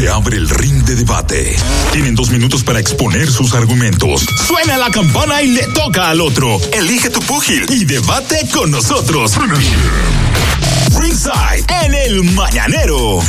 Se abre el ring de debate. Tienen dos minutos para exponer sus argumentos. Suena la campana y le toca al otro. Elige tu púgil y debate con nosotros. Ringside en el Mañanero.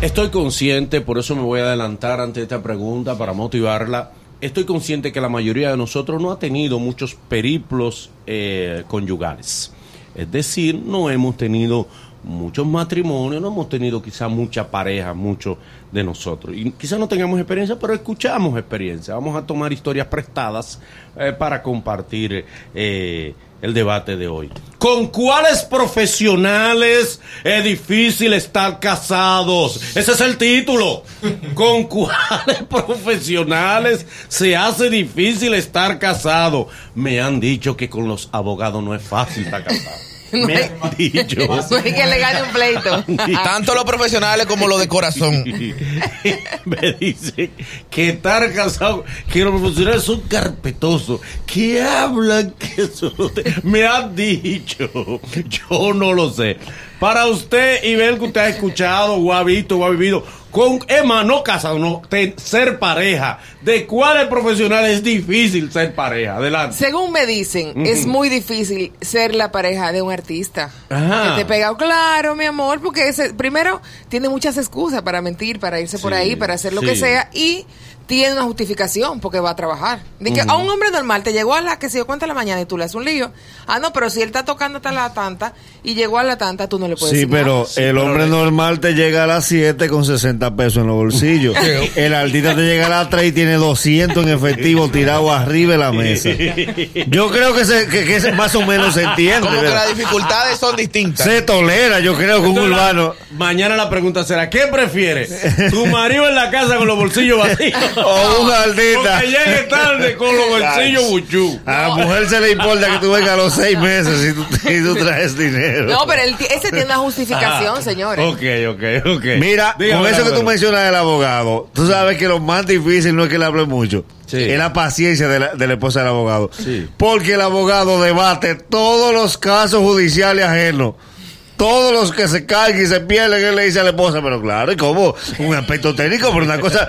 Estoy consciente, por eso me voy a adelantar ante esta pregunta para motivarla. Estoy consciente que la mayoría de nosotros no ha tenido muchos periplos eh, conyugales. Es decir, no hemos tenido muchos matrimonios, no hemos tenido quizá mucha pareja, muchos de nosotros. Y quizá no tengamos experiencia, pero escuchamos experiencia. Vamos a tomar historias prestadas eh, para compartir eh, el debate de hoy. ¿Con cuáles profesionales es difícil estar casados? Ese es el título. ¿Con cuáles profesionales se hace difícil estar casado? Me han dicho que con los abogados no es fácil estar casado. Me han dicho. No hay que le gane un pleito. Tanto los profesionales como los de corazón. me dice que estar casado, que los profesionales son carpetosos, que hablan, que eso no te- me han dicho. Yo no lo sé. Para usted, y ver que usted ha escuchado o ha visto o ha vivido con Emma, no casado, no, ten- ser pareja. ¿De cuáles profesionales es difícil ser pareja? Adelante. Según me dicen, es muy difícil ser la pareja de un artista. Ajá. Que te pega, claro, mi amor, porque ese, primero tiene muchas excusas para mentir, para irse por ahí, para hacer lo que sea y tiene una justificación porque va a trabajar. De que a un hombre normal te llegó a la que se dio cuenta de la mañana y tú le haces un lío. Ah, no, pero si él está tocando hasta la tanta y llegó a la tanta, tú no le puedes Sí, decir pero el hombre normal te llega a las 7 con 60 pesos en los bolsillos. el artista te llega a las 3 y tiene 200 en efectivo tirado arriba de la mesa. Yo creo que, se, que, que se- más o menos se entiende. Como que las dificultades son distintas. Se tolera, yo creo que un la- urbano mañana la pregunta será, ¿qué prefieres? ¿Tu marido en la casa con los bolsillos vacíos? O un artista. Porque llegue tarde con los bolsillos buchú. a la mujer se le importa que tú vengas a los 6 meses y tú, y tú traes dinero. No, pero él ti- ese tiene una justificación, señores. Ok, ok, ok. Mira, Dígame, con eso que tú Álvaro. mencionas del abogado, tú sabes que lo más difícil no es que le hable mucho, Sí. es la paciencia de la, de la esposa del abogado. Sí. Porque el abogado debate todos los casos judiciales ajenos. Todos los que se caen y se pierden, él le dice a la esposa, pero claro, ¿y cómo? Un aspecto técnico, pero una cosa.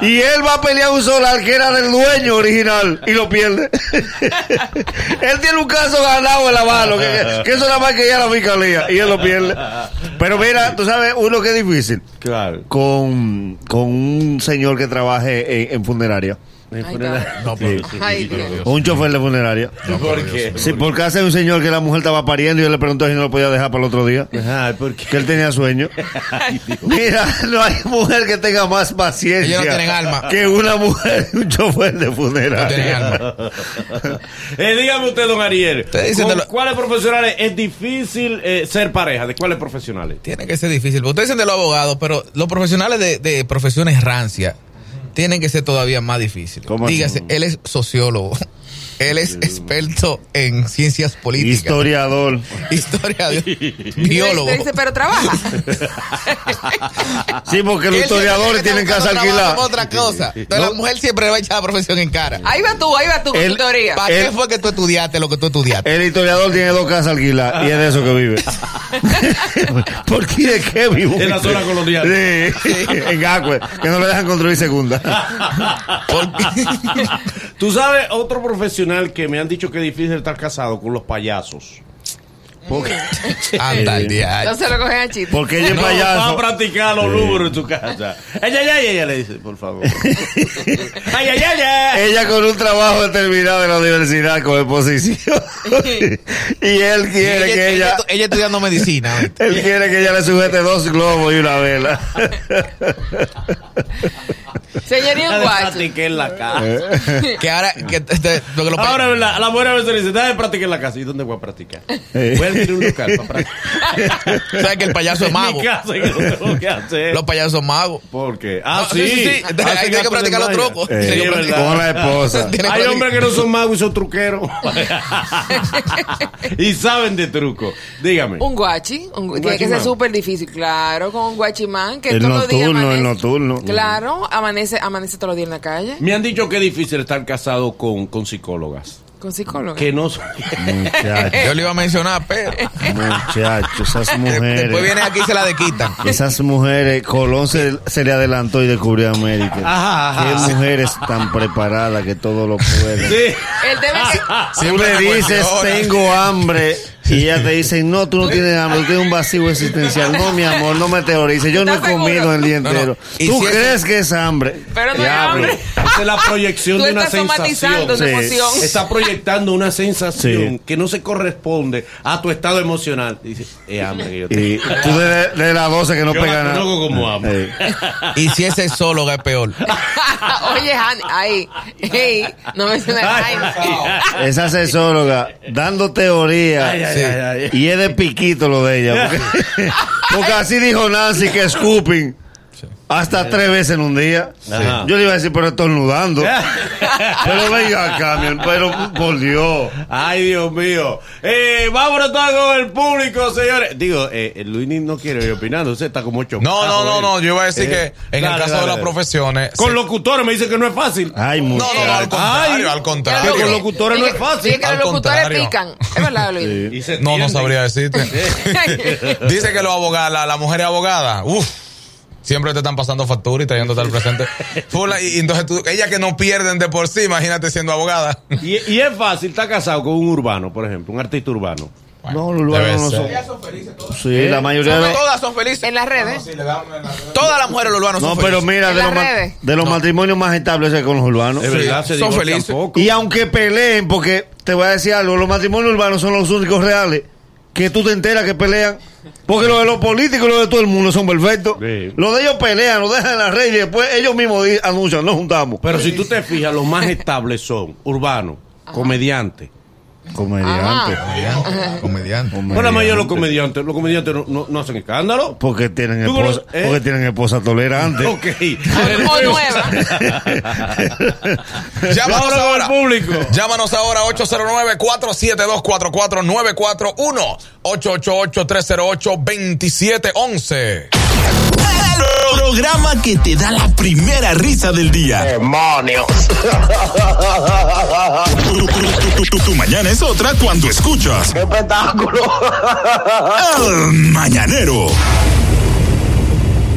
Y él va a pelear un solar que era del dueño original y lo pierde. él tiene un caso ganado en la mano, que, que eso nada más que ya la fiscalía, y él lo pierde. Pero mira, tú sabes, uno que es difícil Claro. con, con un señor que trabaje en, en funeraria. Ay, No, pero- Ay, Dios. O un chofer de funeraria. ¿Por qué? Sí, porque hace un señor que la mujer estaba pariendo y él le preguntó si no lo podía dejar para el otro día. ¿por Que él tenía sueño. Mira, no hay mujer que tenga más paciencia. Ellos no tienen alma. Que una mujer y un chofer de No tienen funeraria. alma. Eh, dígame usted, don Ariel, ¿con de lo- cuáles profesionales es difícil eh, ser pareja? ¿De cuáles profesionales? Tiene que ser difícil. Ustedes dicen de los abogados, pero los profesionales de, de profesiones rancia tienen que ser todavía más difíciles. Dígase, él es sociólogo. Él es experto en ciencias políticas. Historiador. Historia. Y biólogo. dice, pero trabaja. Sí, porque los historiadores tiene tienen casa alquilada. otra cosa. Entonces, la mujer siempre le va a echar la profesión en cara. Ahí va tú, ahí va tú tu teoría. ¿Para qué fue que tú estudiaste lo que tú estudiaste? El historiador tiene dos casas alquiladas y es de eso que vive. ¿Por qué de qué vive? En la zona colonial. Sí, en Gacue, que no le dejan construir segunda. Tú sabes, otro profesional que me han dicho que es difícil estar casado con los payasos. Porque, Anda al día. No se lo cogen a chiste. porque ella es No, va a payaso. practicar los lúguros en su casa. Ella, ella, ella, le dice, por favor. Ay, ay, ay, ay. Ella con un trabajo determinado en la universidad con exposición. y él quiere que ella, ella, ella estudiando medicina. él quiere que ella le sujete dos globos y una vela. Señoría guacho. practiqué en la casa. que ahora que, este, lo que lo- Ahora, ¿verdad? la mujer a veces le dice, déjame practicar en la casa. ¿Y dónde voy a practicar? Voy a adquirir un local para practicar. sabes que el payaso es En mago. mi casa, ¿qué tengo que hacer? Los payasos son magos. ¿por qué? Ah, No, sí. sí, Ahí tiene que practicar los trucos. Eh, Sí, con la esposa. Hay hombres que no son magos y son truqueros. y saben de truco. Dígame. Un guachi, un- Un tiene que ser súper difícil, claro, con un guachimán que El nocturno, el nocturno. Claro, amanece, amanece todos los días en la calle. Me han dicho que es difícil estar casado con, con psicólogas. Con psicólogo. que no Muchachos, Yo le iba a mencionar, pero muchachos, esas después vienen mujeres. aquí y se la dequitan. Esas mujeres, Colón se, se le adelantó y descubrió América. Ajá, ajá. Qué mujeres tan preparadas que todo lo pueden. Sí. El tema es que Siempre dices, tengo hambre. Y ella te dice, no, tú no tienes hambre, tú tienes un vacío existencial. No, mi amor, no me teorices. Yo no he comido el día No, no. entero. Y ¿Tú si crees que es hambre? Pero no Diablo. hambre. Esa es la proyección de una sensación. Sí. emoción. Está proyectando una sensación Sí. que no se corresponde a tu estado emocional. Dice, es hambre que yo tengo. Y tú de, de las 12 que no Yo pega la nada. como hambre. Y si es sexóloga es peor. Oye, Han, ahí, hey, no me suena Ay, esa sexóloga dando teoría. Y es de piquito lo de ella. Porque, porque así dijo Nancy que hasta tres veces en un día. Ajá. Yo le iba a decir, pero estornudando. pero venga acá, mi hermano, pero por Dios. Ay, Dios mío. Eh, vámonos todos con el público, señores. Digo, eh, Luis no quiere ir opinando. Usted está como chocado. No, no, no, no. Yo iba a decir Eh, que en dale, el caso dale, de las dale. profesiones. Con locutores me dice que no es fácil. Ay, No, no, no, al contrario, Ay. al contrario. Que con locutores no es fácil. que Al los locutores contrario. pican. Es verdad, Luis. No, no sabría decirte. Dice que los abogados, la, la mujer es abogada. Uf. Siempre te están pasando factura y trayéndote al presente. Fula, y, y entonces tú, ella que no pierden de por sí, imagínate siendo abogada. Y, y es fácil, está casado con un urbano, por ejemplo, un artista urbano. No, los urbanos no ser. son. Sí, la mayoría de los. Todas son felices. En las redes. Todas las mujeres urbanas son No, pero felices. mira, En de las los, redes. de los matrimonios más estables es con los urbanos. Es Sí, verdad, se son felices. poco. Y aunque peleen, porque te voy a decir algo, los matrimonios urbanos son los únicos reales que tú te enteras que pelean. Porque los de los políticos y los de todo el mundo son perfectos. Sí. Los de ellos pelean, los dejan en la red y después ellos mismos anuncian, nos juntamos. Pero si tú te fijas, los más estables son urbano, comediante. Comediante. Comediante. Bueno, la mayoría de los comediantes, los comediantes no, no- no hacen escándalo. Porque tienen esposa, ¿eh? porque tienen esposa tolerante. Ok. O nueva. Llámanos ahora. el público. Llámanos ahora 809-472-44-941. 888-308-2711. El programa que te da la primera risa del día. ¡Demonios! Tu, tu- tu- tu- tu mañana es otra cuando escuchas ¡Qué espectáculo! El Mañanero.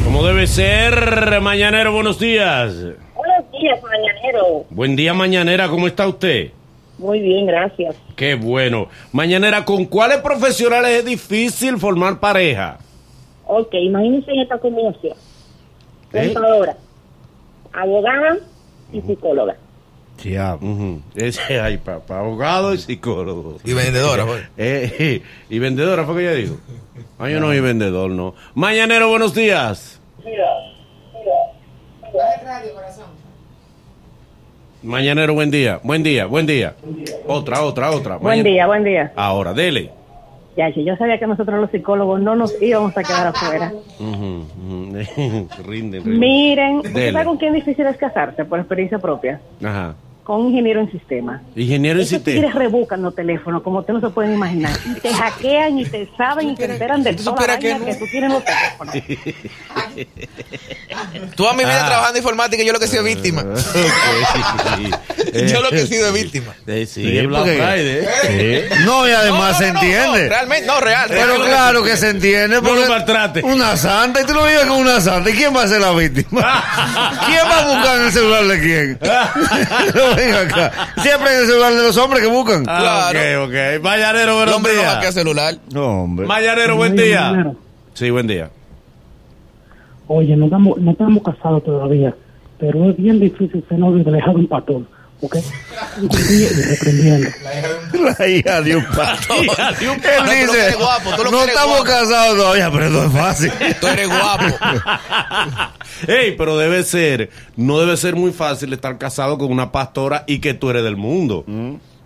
Como debe ser, mañanero, buenos días. Buenos días, mañanero. Buen día, mañanera, ¿cómo está usted? Muy bien, gracias. Qué bueno. Mañanera, ¿con cuáles profesionales es difícil formar pareja? Ok, imagínense en esta combinación. ¿Eh? Contadora, abogada y psicóloga. Diablo. Ujú. Ese hay para abogado y psicólogo. Y vendedora, pues. Eh, eh, y vendedora fue que ella dijo. Ah, yo no soy vendedor, no. Mañanero, buenos días. Mañanero, buen día. Buen día, buen día. Otra, otra, otra. Buen día, buen día. Ahora, dele. Ya, yo sabía que nosotros los psicólogos no nos íbamos a quedar afuera. Rinden, rinden. Miren, ¿usted sabe con quién difícil es casarse por experiencia propia? Ajá. Con un ingeniero en sistema. Ingeniero en sistema. rebucan los teléfonos, como ustedes no se pueden imaginar. Y te hackean y te saben y te enteran de ¿Tú toda la que que, tú tienes en los teléfonos. Toda mi vida Ah. trabajando en informática, yo lo que he sido víctima. Yo lo que he sido es víctima. Eh, sí, Sí, es Black porque- Friday. ¿eh? Sí. No, y además No, se no, entiende. realmente, no, real. Pero real. claro que se entiende No porque lo maltrate. una santa y tú lo vives con una santa. ¿Y quién va a ser la víctima? ¿Quién va a buscar en el celular de quién? Venga acá. Siempre en el celular de los hombres que buscan. Ah, Claro. ok, ok. Mañanero, El buenos hombre no días. hackea celular. No, hombre. Mañanero, buen Oye, día. Sí, buen día. Oye, no estamos, no estamos casados todavía, pero es bien difícil ser novio de un patón, ¿ok? Y reprendiendo. La hija de un pato. Hija de un Él pato. Tú lo dice, quieres guapo, tú lo no estamos guapo". casados todavía, pero no es fácil. Tú eres guapo. Ey, pero debe ser, no debe ser muy fácil estar casado con una pastora y que tú eres del mundo.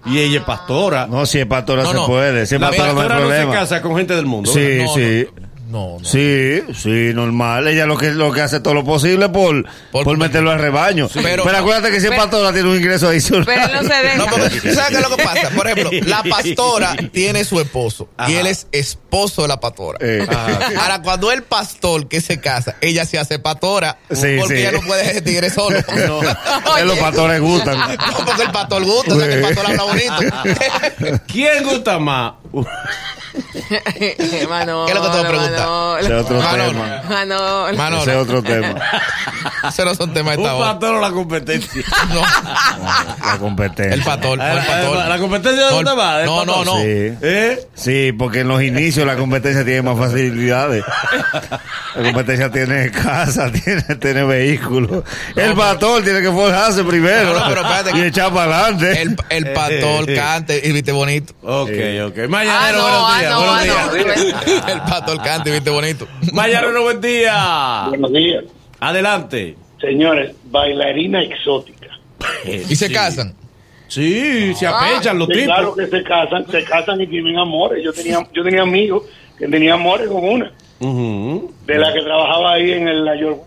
Y ella es pastora. No, si es pastora No, se no. puede. Si es la pastora no hay pastora no se casa con gente del mundo. Sí, No, sí. No, no. Sí, sí, normal. Ella lo que lo que hace todo lo posible por, Por- por, meterlo al rebaño. pero- pero, acuérdate que si es pastora tiene un ingreso adicional. Pero no se deja. No, porque, ¿tú ¿sabes qué es lo que pasa? Por ejemplo, la pastora tiene su esposo y él es esposo de la pastora. Eh, Ahora, cuando el pastor que se casa, ella se hace pastora Sí, porque sí. ella no puede dejar ese tigre solo. no, que los pastores gustan. No, porque el pastor gusta, o sea, que el pastor habla bonito. ¿Quién gusta más? Manolo, ¿Qué es lo que te voy a preguntar? Manolo. Ese es otro Manolo. tema. Manolo. Ese es Manolo, otro tema. ese no son temas de Un esta hora. pastor o la competencia. No, La competencia. el pastor, Ah, el la- pastor. la- competencia de No, dónde va, del No, no, no. Sí. ¿Eh? Sí, porque en los inicios la competencia tiene más facilidades. La competencia tiene casa, tiene, tiene vehículos. el pastor tiene que forjarse primero No, no, pero espérate. y echar para adelante. El, el pastor cante y viste bonito. Ok, ok. Ah, Mañanero, no, buenos ah, días. no, buenos ah. El pastor cante y viste bonito. Mañanero, buen día. Buenos días. Adelante. Señores, bailarina exótica. Y se casan. Sí, se apechan los Sí, tipos. claro que se casan, se casan y tienen amores. Yo tenía, yo tenía amigos que tenían amores con una, de la que trabajaba ahí en el la York.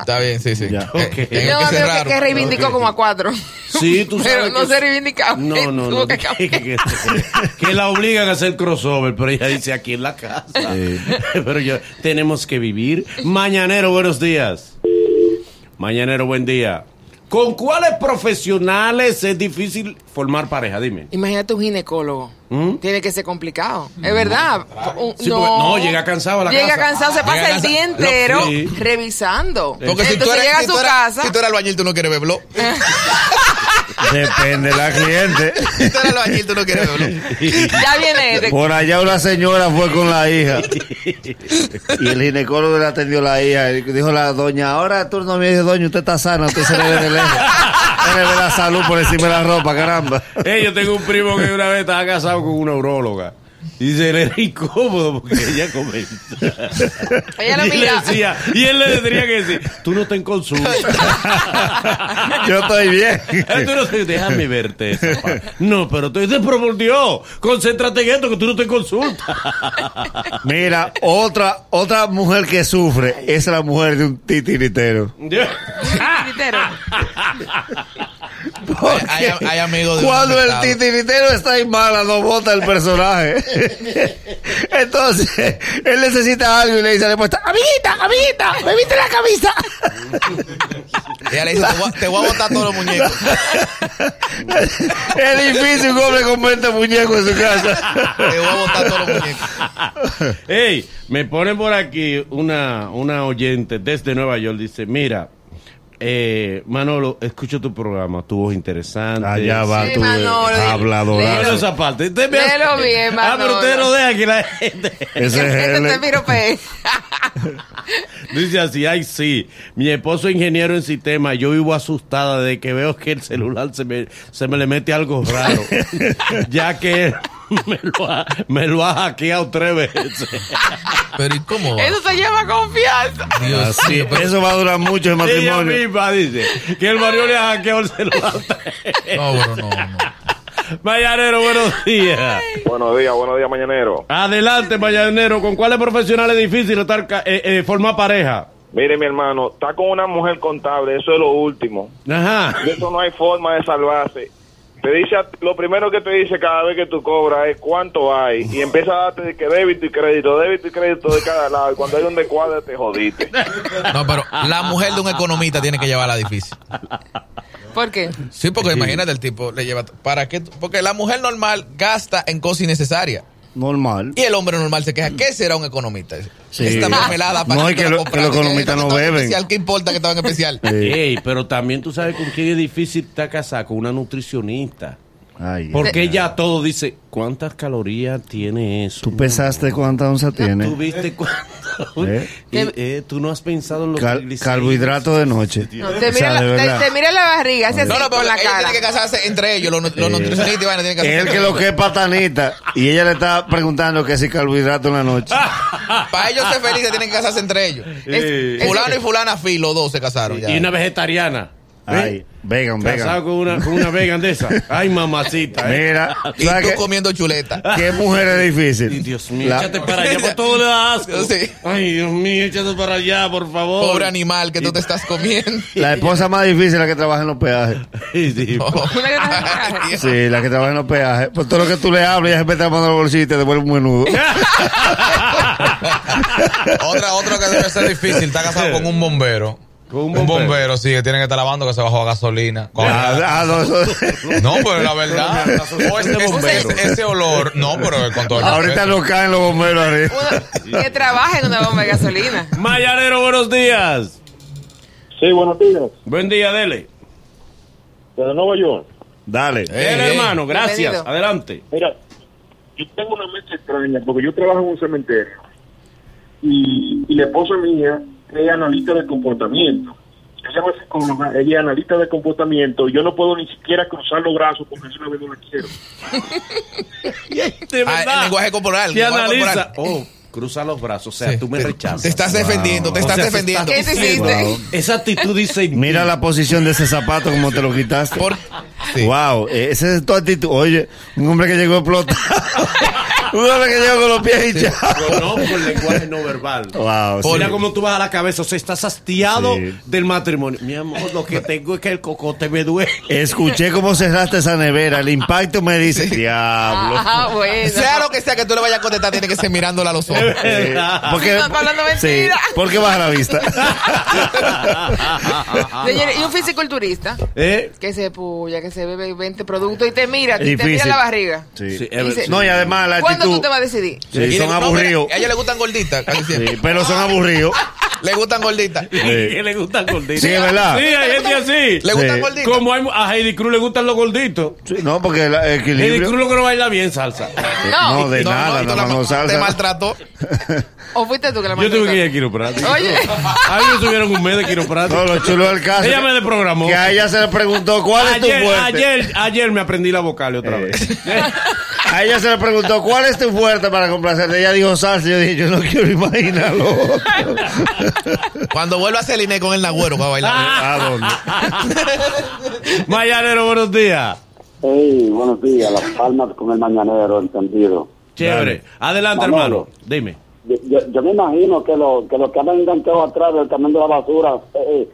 Está bien, sí, sí. Ya. Eh, eh, no que que, que reivindicó como a cuatro. Sí, tú sabes Pero no que- se reivindicaba. No, no, no. que Que, que- que- que la obligan a hacer crossover, pero ella dice aquí en la casa. Pero yo, tenemos que vivir. Mañanero, buenos días. Mañanero, buen día. ¿Con cuáles profesionales es difícil formar pareja? Dime. Imagínate un ginecólogo. ¿Mm? Tiene que ser complicado. Es verdad. Un- Sí, porque- no, llega cansado a la Llega casa. cansado, se Llega pasa el día entero Sí. revisando. Porque si tú Entonces eres, llega si a su tú eres- casa. si tú eres albañil, tú no quieres verlo. Depende de la cliente. Tú eres albañil, tú no quieres verlo. ya viene este. Por allá una señora fue con la hija. Y el ginecólogo le atendió a la hija. Y dijo la doña, ahora turno me dice, doña, usted está sana, usted se le ve de lejos. Se le ve la salud por encima de la ropa, caramba. Eh, yo tengo un primo que una vez estaba casado con una urologa. Y se le era incómodo porque ella comenta. Ella lo y, él le mira. decía, y él le tendría que decir, tú no te en consulta. Yo estoy bien. Eh, tú no te- déjame verte esa pa- No, pero tú dices, pero por Dios, concéntrate en esto que tú no te consultas. Mira, otra, otra mujer que sufre es la mujer de un titiritero. Titiritero. Hay, hay amigos de Cuando el estado. titiritero está en mala, no vota el personaje. Entonces, él necesita algo y le dice a la esposa, amiguita, amiguita, me viste la camisa. Ella le dice, te voy, a- te voy a botar todos los muñecos. es difícil un hombre con 20 muñecos en su casa. Te voy a botar todos los muñecos. Ey, me ponen por aquí una, una oyente desde Nueva York. Dice, mira, eh, Manolo, escucho tu programa, tu voz interesante. Allá va Sí, Manolo, eh, léelo. habladora. Esa parte. Usted me- Léelo bien, Ah, pero Manolo. usted no deja que la gente... Ese Que es te pirope. Dice así, ay sí, mi esposo es ingeniero en sistema, yo vivo asustada de que veo que el celular se me, se me le mete algo raro, ya que él me lo ha, me lo ha hackeado tres veces. Pero ¿y cómo va? Eso se llama confianza. Dios Así, mío, pero- eso va a durar mucho el Ella matrimonio. misma dice que el marido le ha hackeado el celular. No, pero no, no. Mañanero, buenos días. Buenos días, buenos días, mañanero. Adelante, Mañanero, ¿con cuáles profesionales es difícil estar, ca- eh, eh, formar pareja? Mire, mi hermano, está con una mujer contable, eso es lo último. Ajá. De eso no hay forma de salvarse. Te dice, a- lo primero que te dice cada vez que tú cobras es cuánto hay. Y empieza a darte de que débito y crédito, débito y crédito de cada lado. Y cuando hay un descuadre, te jodiste. No, pero la mujer de un economista tiene que llevarla difícil. ¿Por qué? Sí, porque imagínate el tipo le lleva para qué porque la mujer normal gasta en cosas innecesarias Normal. y el hombre normal se queja, ¿qué será un economista? Sí. Esta mermelada para No, y que lo- que los economistas no beben. Especial, ¿Qué importa que estaba en especial? Ey, pero también tú sabes con quién es difícil estar casada, con una nutricionista. Ay, Porque ella todo dice, ¿cuántas calorías tiene eso? ¿Tú pesaste cuánta onza ¿Tú tiene? viste cuánto? ¿Eh? Eh, eh, tú no has pensado en los Cal- triglicéridos? carbohidrato de noche. No, te, O mira sea, la, verdad. te, te mira la barriga, No, no, pero con la ellos cara. tienen que casarse entre ellos, los, los nutricionistas y vaina tienen que casarse. Él que lo que es patanita y ella le está preguntando que si carbohidrato en la noche. Para ellos ser felices tienen que casarse entre ellos. Eh, Es- Fulano y fulana Fi, los dos se casaron ya. y una vegetariana. Ay, vegan, Casado vegan. con una, con una vegan de esa. Ay, mamacita. ¿eh? Mira, Y ¿sabes tú comiendo chuleta. ¿Qué mujer es Ay, difícil? Dios mío, La- échate para allá, por todo le da asco. Sí. Ay, Dios mío, échate para allá, por favor. Pobre animal que tú te estás comiendo. La esposa más difícil es la que trabaja en los peajes. Ay, sí. Oh. Sí, la que trabaja en los peajes. Por todo lo que tú le hablas, ella se mete la mano en el bolsillo y te devuelve un menudo. Otra, otro que debe ser difícil, está casado con un bombero. Un un bombero. sí, que tiene que estar lavando que se bajó a gasolina. Ah, no, eso- No, pero la verdad. O ese, olor. No, pero con todo el Ahorita no caen los bomberos arriba. Que trabaja en una bomba de gasolina. Mayanero, buenos días. Sí, buenos días. Buen día, dele. Desde Nueva York. Dale. Dele, hermano, gracias. Bienvenido. Adelante. Mira, yo tengo una mente extraña porque yo trabajo en un cementerio y, y la esposa mía es analista de comportamiento. Ella no es psicóloga, ella es analista de comportamiento yo no puedo ni siquiera cruzar los brazos porque yo una vez no la quiero. De Ah, el lenguaje corporal. Lenguaje analiza. corporal. Oh, cruza los brazos. O sea, Sí. tú me rechazas. Te estás defendiendo, te O estás sea, defendiendo. Esa actitud dice. Mira la posición de ese zapato como te lo quitaste. Por- sí. Wow, eh, esa es tu actitud. Oye, un hombre que llegó explotado. un hombre que llegó con los pies hinchados. No, por lenguaje no verbal. Wow, sí. Mira cómo tú vas a la cabeza. O sea, estás hastiado Sí. del matrimonio. Mi amor, lo que tengo es que el cocote me duele. Escuché cómo cerraste esa nevera. El impacto me dice, diablo. Ah, bueno. Sea lo que sea que tú le vayas a contestar, tiene que ser mirándola a los ojos. Eh, porque, No, está hablando sí, porque baja la vista. Señores, y un fisiculturista ¿Eh? que se puya, que se bebe 20 productos y te mira, y te mira la barriga. Sí. Sí, dice, No, y además la ¿Cuándo tú actitud. te vas a decidir? Son no, aburridos. a ella le gustan gorditas. casi siempre. Sí, pero son aburridos. Le gustan gorditas. Que le gustan gorditos. Sí, es verdad. Sí, hay gente así. Le gustan Sí. gorditas. Como hay, a Heidi Cruz le gustan los gorditos. Sí, no, porque el Heidi equilibrio. Cruz lo que no baila bien salsa. No. No, de No, nada, no, la- no Te salsa. maltrató. ¿O fuiste tú que la Yo tuve que ir a quiropráctico. Oye. A mí me subieron un mes de quiropráctico. No, lo chulo del caso. Ella me desprogramó. Que a ella se le preguntó cuál es tu Ayer, fuerte. ayer, ayer me aprendí la vocal otra Eh. vez. A ella se le preguntó cuál es tu fuerte para complacerte. Ella dijo salsa. Yo dije, yo no quiero imaginarlo. Cuando vuelva a Celine con el nagüero para bailar. ¿A dónde? Mayanero, buenos días. Hey, buenos días, Las Palmas con el mañanero, entendido. Chévere. Adelante, Manolo. hermano. Dime. Yo, yo, yo me imagino que, lo, que los que han enganchado atrás del camión de la basura eh, eh,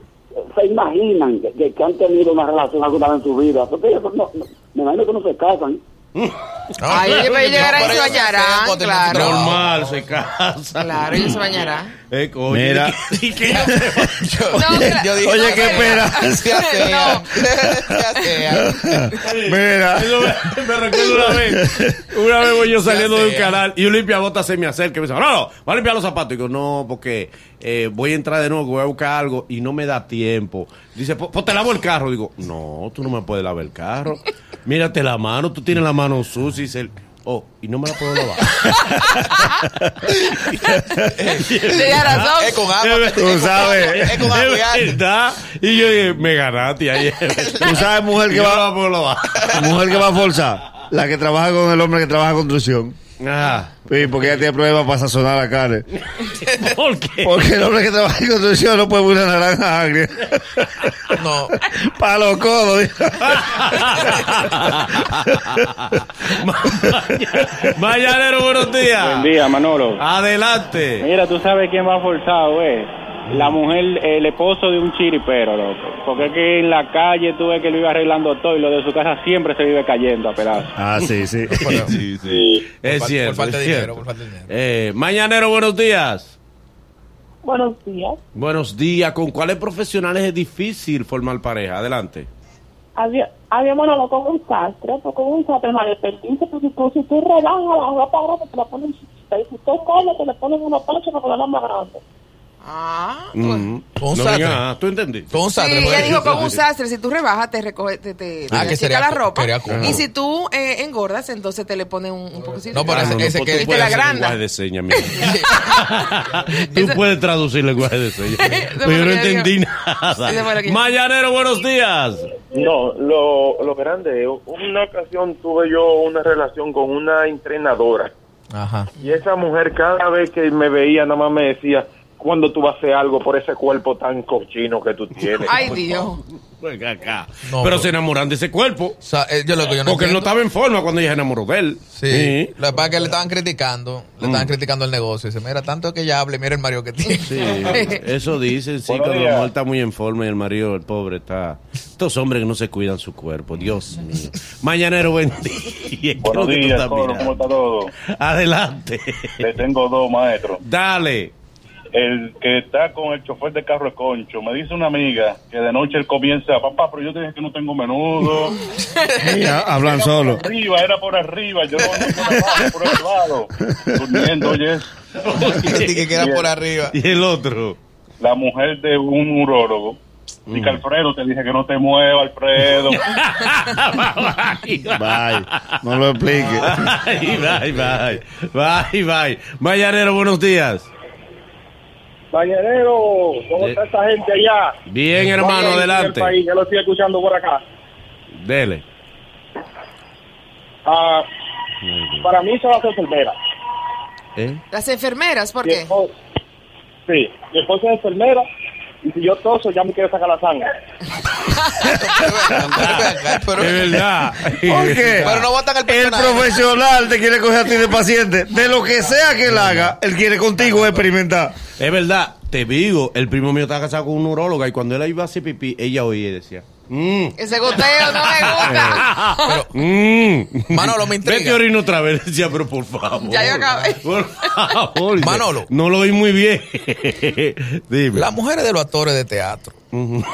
se imaginan que, que- que han tenido una relación alguna vez en su vida. Porque ellos no- no- me imagino que no se casan. Ay, ellos ellos llegarán y se bañarán, cuando claro. Normal, se casa. Claro, ellos se bañarán. Eh, Mira. ¿y qué- Yo, No, yo dije, Oye, no, ¿qué no, espera? Se asean. Se asean. Mira. Eso me, me recuerdo una vez. Una vez voy yo saliendo de un canal y un limpiabota se me acerca y me dice, no, no, va a limpiar los zapatos. Y digo, no, porque eh, voy a entrar de nuevo, voy a buscar algo y no me da tiempo. Dice, pues pues te lavo el carro. Digo, no, tú no me puedes lavar el carro. Mírate la mano, tú tienes la mano sucia. Dice, él, oh, y no me la puedo lavar. Tenía razón. Es con agua. Tú sabes. Es con agua y verdad. Yo dije, me ganaste ahí. Tú sabes, mujer que yo no va, la puedo lavar. mujer que va a forzar. La que trabaja con el hombre que trabaja en construcción. Ah, Sí, porque ella tiene problemas para sazonar la carne. ¿Por qué? Porque el hombre que trabaja en construcción no puede poner una naranja agria. No. Para los codos. Mañanero, buenos días. Buen día, Manolo. Adelante. Mira, tú sabes quién va forzado, eh. La mujer, el esposo de un chiripero, loco. Porque es que en la calle tú ves que lo iba arreglando todo y lo de su casa siempre se vive cayendo a pedazos. Ah, sí, sí. Sí, sí. Es Por cierto. por falta de dinero, por falta de dinero. Eh, Mañanero, buenos días. Buenos días. Buenos días. ¿Con cuáles profesionales es difícil formar pareja? Adelante. Había, había Manolo con un sastre, porque un sastre más de perdice, porque si tú rebajas la ropa grande, te la ponen chiquita, y si tú comes, te le ponen unos panchos para ponerla más grande. Ah, Mm. Con un No sastre. diga, ¿Tú entendiste? Con Sí, ella dijo con un sastre, si tú rebajas te recoge, te, te, Ah, sería la ropa. Y si tú eh, engordas, entonces te le ponen un, un poquito. No, pero Ah, ese- no, ese no, que- puedes la lenguaje de señas, mira. Tú puedes traducir lenguaje de señas. Pero yo no entendí digo. nada. Mañanero, buenos días. No, lo, lo grande, una ocasión tuve yo una relación con una entrenadora Ajá. y esa mujer cada vez que me veía nada más me decía, cuando tú vas a hacer algo por ese cuerpo tan cochino que tú tienes. Ay, Dios. Venga acá. No, pero pero- se enamoran de ese cuerpo. O sea, eh, yo lo que yo no porque él no estaba en forma cuando ella se enamoró de él. Sí. Lo que pasa es que le estaban criticando, le estaban Mm. criticando el negocio. Dice, mira, tanto que ella hable, mira el marido que tiene. Sí, eso dicen, sí, cuando la mujer está muy en forma y el marido, el pobre, está... Estos hombres que no se cuidan su cuerpo, Dios mío. Mañanero, buen día. ¿Qué es lo Buenos días? ¿cómo está todo? Adelante. Le tengo dos maestros. Dale. El que está con el chofer de carro de concho, me dice una amiga que de noche él comienza, papá, pero yo te dije que no tengo menudo. Ya, hablan Era solo. Por arriba, era por arriba, yo no por abajo, por el lado. Durmiendo, oye. Dije que era por arriba. Y el otro. La mujer de un urólogo. Dice, Alfredo, te dije que no te mueva, Alfredo. Bye. No lo explique. Bye, bye, bye. Bye, bye. Mañanero, buenos días. Mañanero, ¿cómo Eh. está esa gente allá? Bien, hermano, ¿Cómo está el adelante. país? Yo lo estoy escuchando por acá. Dele. Ah, para mí se va a hacer enfermera. ¿Eh? Las enfermeras, ¿por Mi qué? esposa- Sí, mi esposa es enfermera y si yo toso ya me quiere sacar la sangre. Pero, Es verdad. ¿Por qué? pero no el El profesional te quiere coger a ti de paciente. De lo que sea que él haga, él quiere contigo experimentar. Es verdad, te digo, el primo mío estaba casado con un uróloga y cuando él iba a hacer pipí, ella oía y decía, mmm, Ese goteo no me gusta. mmm. Manolo, me intriga. Vete orino otra vez, decía, pero por favor. Ya yo acabé. Por favor. Manolo. No lo oí muy bien. Dime. Las mujeres de los actores de teatro,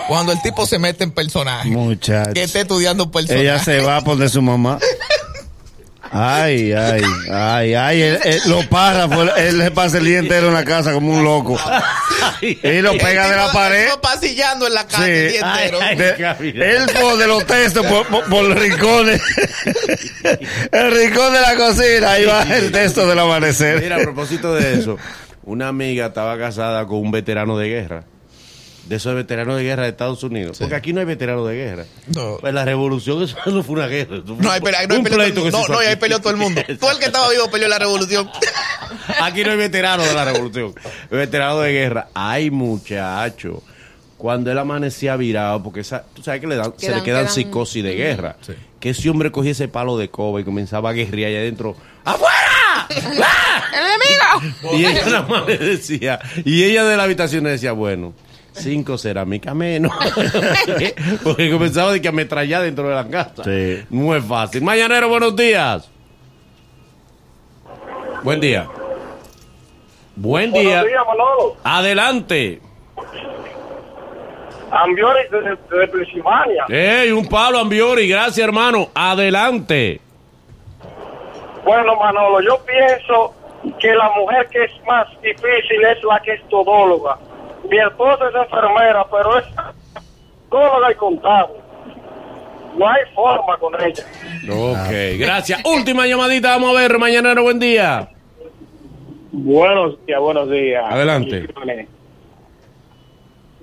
cuando el tipo se mete en personaje, Muchacho. que esté estudiando personaje. Ella se va por de su mamá. Ay, ay, ay, ay. Él, él- los párrafos, él se pasa el día entero en la casa como un loco. Y lo pega de la pared. pasillando en la calle el día entero. Ay, De- él pone los textos por, por- por los rincones. El rincón de la cocina, ahí va el texto del amanecer. Mira, a propósito de eso, una amiga estaba casada con un veterano de guerra. De esos veteranos de guerra de Estados Unidos. Porque aquí no hay veteranos de guerra. No. Pues la revolución, eso no fue una guerra. fue No, hay, pelea, no, hay pelea todo no, no, y ahí peleó todo el mundo. Todo el que estaba vivo peleó la revolución. Aquí no hay veteranos de la revolución. Veteranos de guerra. Hay muchachos. Cuando él amanecía virado, porque esa, tú sabes que le dan, se le Quedan- psicosis de guerra. Que ese hombre cogía ese palo de coba y comenzaba a guerrear allá adentro. ¡Afuera! ¡Ah! ¡El enemigo! Y ella nada más le decía, y ella de la habitación le decía, bueno, cinco cerámica menos. Porque comenzaba de que ametrallar dentro de la casa. Sí. No es fácil. Mañanero, buenos días. Buen día. Buen día. Buenos días, Manolo. Adelante. Ambiori de, de Pensilvania. Ey, un palo, Ambiori. Gracias, hermano. Adelante. Bueno, Manolo, yo pienso que la mujer que es más difícil es la que es todóloga. Mi esposa es enfermera, pero es todóloga y contable. No hay forma con ella. Ok, gracias. Última llamadita, vamos a ver. Mañanero, buen día. Buenos días, buenos días. Adelante.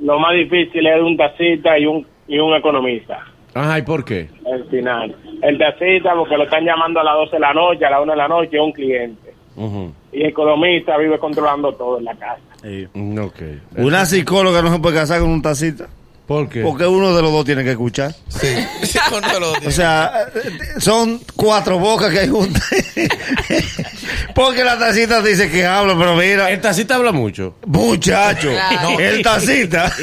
Lo más difícil es un taxista y un, y un economista. Ajá, ¿y por qué? al final. El taxista porque lo están llamando a las 12 de la noche, a las 1 de la noche, es un cliente. Y el economista vive controlando todo en la casa. Mm, Ok. Una psicóloga no se puede casar con un tacita. ¿Por qué? Porque uno de los dos tiene que escuchar. Sí. Sí, con todo lo O tiene. sea, son cuatro bocas que hay juntas. Porque la tacita dice que habla, pero mira, El tacita habla mucho. muchacho, Claro. el tacita.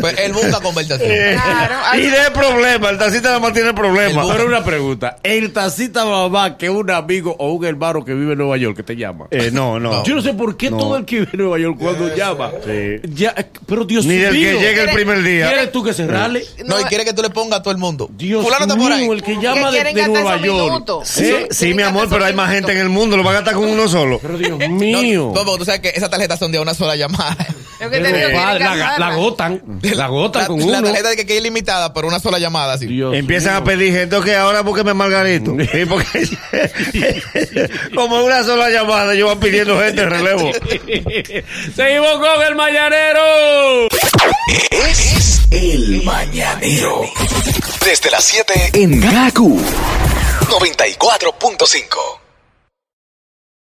Pues él busca conversación. Eh, Claro. y de problema, el tacita nada más tiene problema. Pero una pregunta. ¿El tacita va más que un amigo o un hermano que vive en Nueva York que te llama? Eh, no, no. Yo no sé por qué No. todo el que vive en Nueva York cuando llama. Sí. Ya, pero Dios Ni mío. del que llegue el primer día. ¿Quieres tú que cerrarle? No, y quiere que tú le pongas a todo el mundo. Dios Fulano está por ahí. mío, el que llama Que de, Nueva York. minutos. Sí, sí, mi amor, pero hay más gente en el mundo, lo van a gastar con uno solo. Pero Dios mío. no, tú sabes que esas tarjetas son de una sola llamada. Que que la, la gastarla. gotan. La gotan La, con la uno. tarjeta de que quede ilimitada, pero una sola llamada. Así. Dios Empiezan a pedir gente, ok, ahora búsqueme Margarito. Sí, porque como una sola llamada, yo van pidiendo gente en relevo. Seguimos con el mañanero. Es el mañanero. Desde las 7 en Gaku 94.5.